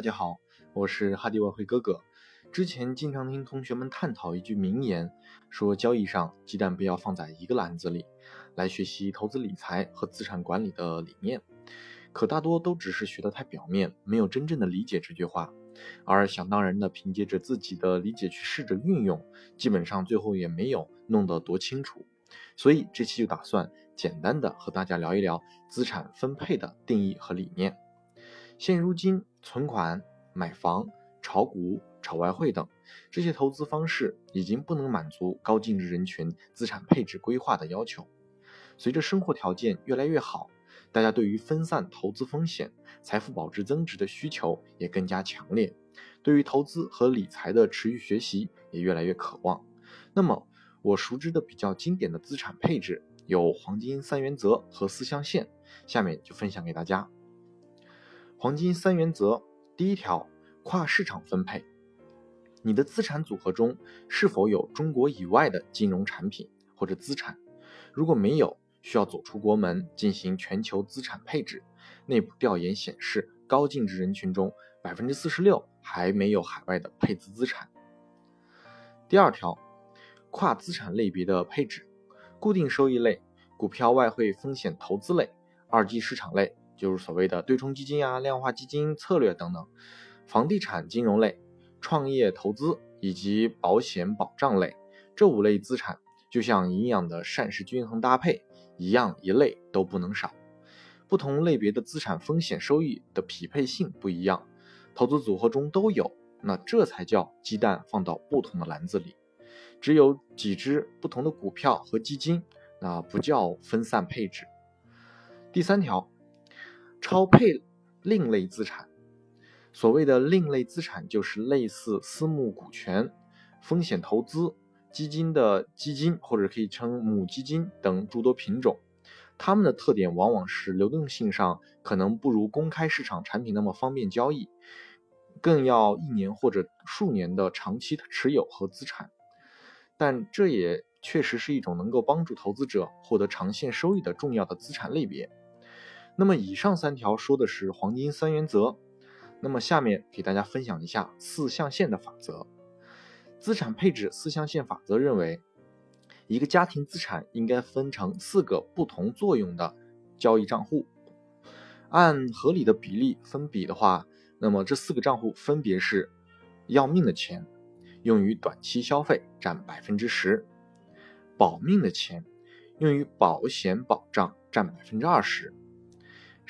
大家好，我是哈迪外汇哥哥。之前经常听同学们探讨一句名言，说交易上鸡蛋不要放在一个篮子里，来学习投资理财和资产管理的理念。可大多都只是学得太表面，没有真正的理解这句话，而想当然的凭借着自己的理解去试着运用，基本上最后也没有弄得多清楚。所以这期就打算简单的和大家聊一聊资产分配的定义和理念。现如今，存款、买房、炒股、炒外汇等这些投资方式已经不能满足高净值人群资产配置规划的要求。随着生活条件越来越好，大家对于分散投资风险、财富保值增值的需求也更加强烈，对于投资和理财的持续学习也越来越渴望。那么，我熟知的比较经典的资产配置有黄金三原则和四象限，下面就分享给大家。黄金三原则，第一条，跨市场分配。你的资产组合中是否有中国以外的金融产品或者资产？如果没有，需要走出国门进行全球资产配置。内部调研显示，高净值人群中百分之四十六还没有海外的配资资产。第二条，跨资产类别的配置，固定收益类、股票外汇风险投资类、二级市场类。就是所谓的对冲基金啊、量化基金策略等等，房地产金融类、创业投资以及保险保障类这五类资产，就像营养的膳食均衡搭配一样，一类都不能少。不同类别的资产风险收益的匹配性不一样，投资组合中都有，那这才叫鸡蛋放到不同的篮子里。只有几只不同的股票和基金，那不叫分散配置。第三条。超配另类资产，所谓的另类资产就是类似私募股权、风险投资基金的基金，或者可以称母基金等诸多品种。它们的特点往往是流动性上可能不如公开市场产品那么方便交易，更要一年或者数年的长期持有和资产。但这也确实是一种能够帮助投资者获得长线收益的重要的资产类别。那么以上三条说的是黄金三原则，那么下面给大家分享一下四象限的法则。资产配置四象限法则认为，一个家庭资产应该分成四个不同作用的交易账户，按合理的比例分比的话，那么这四个账户分别是：要命的钱，用于短期消费占百分之十；保命的钱，用于保险保障占百分之二十。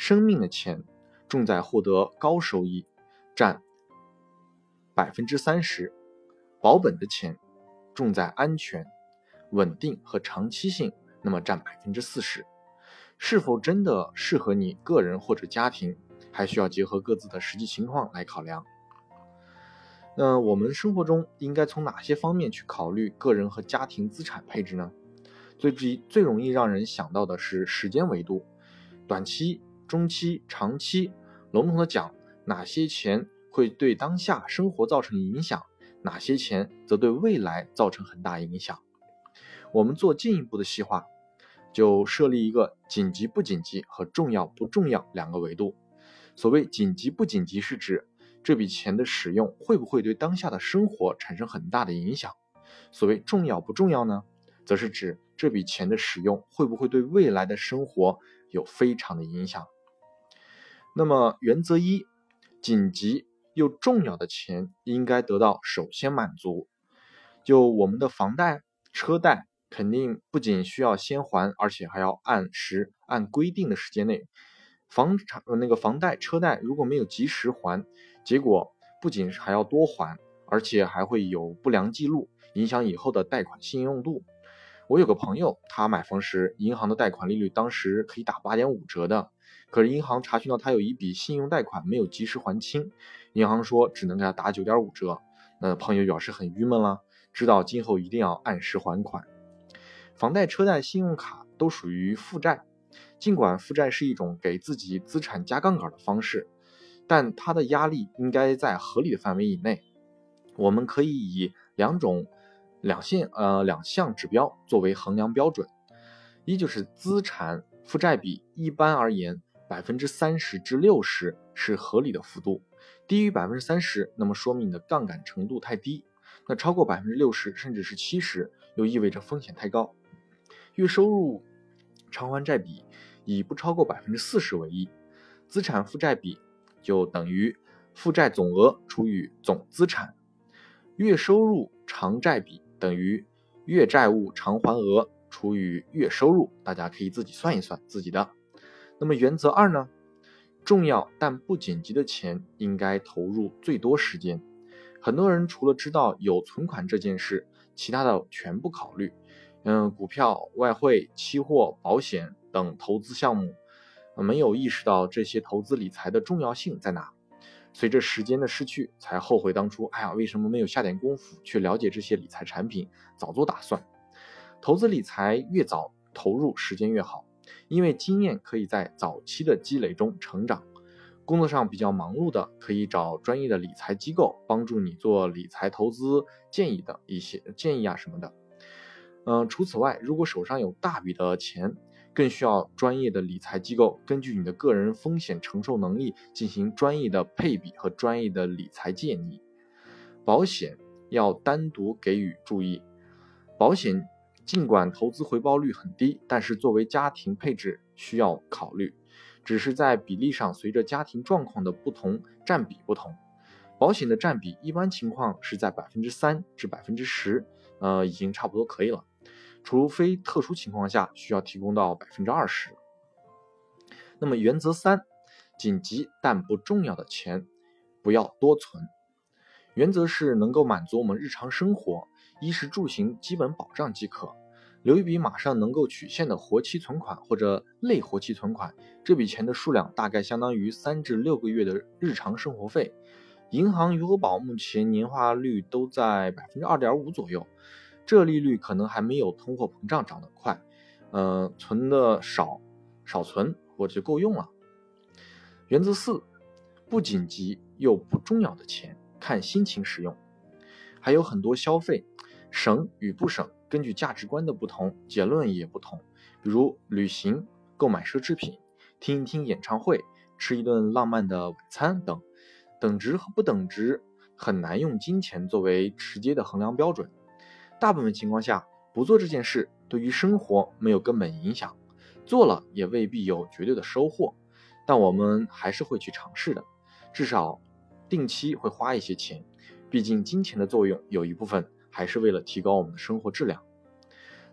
生命的钱，重在获得高收益，占百分之三十；保本的钱，重在安全、稳定和长期性，那么占百分之四十。是否真的适合你个人或者家庭，还需要结合各自的实际情况来考量。那我们生活中应该从哪些方面去考虑个人和家庭资产配置呢？最最最容易让人想到的是时间维度，短期。中期、长期，笼统的讲，哪些钱会对当下生活造成影响，哪些钱则对未来造成很大影响。我们做进一步的细化，就设立一个紧急不紧急和重要不重要两个维度。所谓紧急不紧急，是指这笔钱的使用会不会对当下的生活产生很大的影响；所谓重要不重要呢，则是指这笔钱的使用会不会对未来的生活有非常的影响。那么原则一，紧急又重要的钱应该得到首先满足。就我们的房贷、车贷，肯定不仅需要先还，而且还要按时、按规定的时间内，房产那个房贷、车贷如果没有及时还，结果不仅是还要多还，而且还会有不良记录，影响以后的贷款信用度。我有个朋友，他买房时银行的贷款利率当时可以打八点五折的。可是银行查询到他有一笔信用贷款没有及时还清，银行说只能给他打九点五折。那朋友表示很郁闷了，知道今后一定要按时还款。房贷、车贷、信用卡都属于负债，尽管负债是一种给自己资产加杠杆的方式，但它的压力应该在合理的范围以内。我们可以以两种两线呃两项指标作为衡量标准，一就是资产负债比，一般而言。百分之三十至六十是合理的幅度。低于百分之三十，那么说明你的杠杆程度太低；那超过百分之六十，甚至是七十，又意味着风险太高。月收入偿还债比以不超过百分之四十为宜，资产负债比就等于负债总额除以总资产。月收入偿债比等于月债务偿还额除以月收入，大家可以自己算一算自己的。那么原则二呢？重要但不紧急的钱应该投入最多时间。很多人除了知道有存款这件事，其他的全不考虑。嗯，股票、外汇、期货、保险等投资项目，没有意识到这些投资理财的重要性在哪。随着时间的失去，才后悔当初。哎呀，为什么没有下点功夫去了解这些理财产品，早做打算？投资理财越早投入，时间越好。因为经验可以在早期的积累中成长，工作上比较忙碌的，可以找专业的理财机构帮助你做理财投资建议的一些建议啊什么的。嗯，除此外，如果手上有大笔的钱，更需要专业的理财机构根据你的个人风险承受能力进行专业的配比和专业的理财建议。保险要单独给予注意，保险。尽管投资回报率很低，但是作为家庭配置需要考虑，只是在比例上随着家庭状况的不同占比不同。保险的占比一般情况是在百分之三至百分之十，呃，已经差不多可以了。除非特殊情况下需要提供到百分之二十。那么原则三，紧急但不重要的钱不要多存。原则是能够满足我们日常生活衣食住行基本保障即可。留一笔马上能够取现的活期存款或者类活期存款，这笔钱的数量大概相当于三至六个月的日常生活费。银行余额宝目前年化率都在百分之二点五左右，这利率可能还没有通货膨胀涨得快。呃，存的少，少存我就够用了。原则四，不紧急又不重要的钱，看心情使用。还有很多消费，省与不省。根据价值观的不同，结论也不同。比如旅行、购买奢侈品、听一听演唱会、吃一顿浪漫的晚餐等，等值和不等值很难用金钱作为直接的衡量标准。大部分情况下，不做这件事对于生活没有根本影响，做了也未必有绝对的收获。但我们还是会去尝试的，至少定期会花一些钱。毕竟金钱的作用有一部分。还是为了提高我们的生活质量。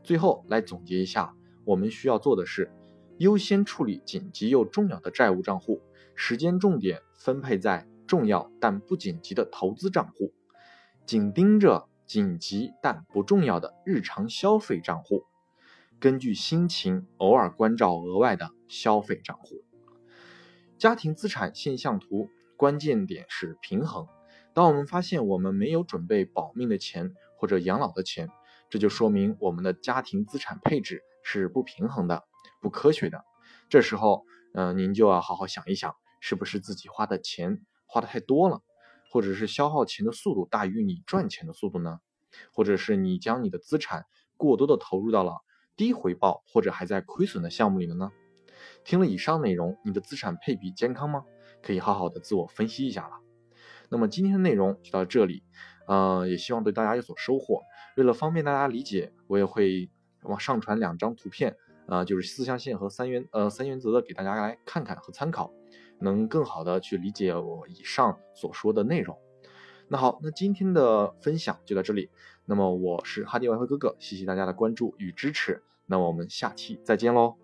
最后来总结一下，我们需要做的是优先处理紧急又重要的债务账户，时间重点分配在重要但不紧急的投资账户，紧盯着紧急但不重要的日常消费账户，根据心情偶尔关照额外的消费账户。家庭资产现象图关键点是平衡。当我们发现我们没有准备保命的钱。或者养老的钱，这就说明我们的家庭资产配置是不平衡的、不科学的。这时候，嗯，您就要好好想一想，是不是自己花的钱花的太多了，或者是消耗钱的速度大于你赚钱的速度呢？或者是你将你的资产过多的投入到了低回报或者还在亏损的项目里了呢？听了以上内容，你的资产配比健康吗？可以好好的自我分析一下了。那么今天的内容就到这里。呃，也希望对大家有所收获。为了方便大家理解，我也会往上传两张图片，呃，就是四象限和三原呃三原则的，给大家来看看和参考，能更好的去理解我以上所说的内容。那好，那今天的分享就到这里。那么我是哈迪外汇哥哥，谢谢大家的关注与支持。那我们下期再见喽。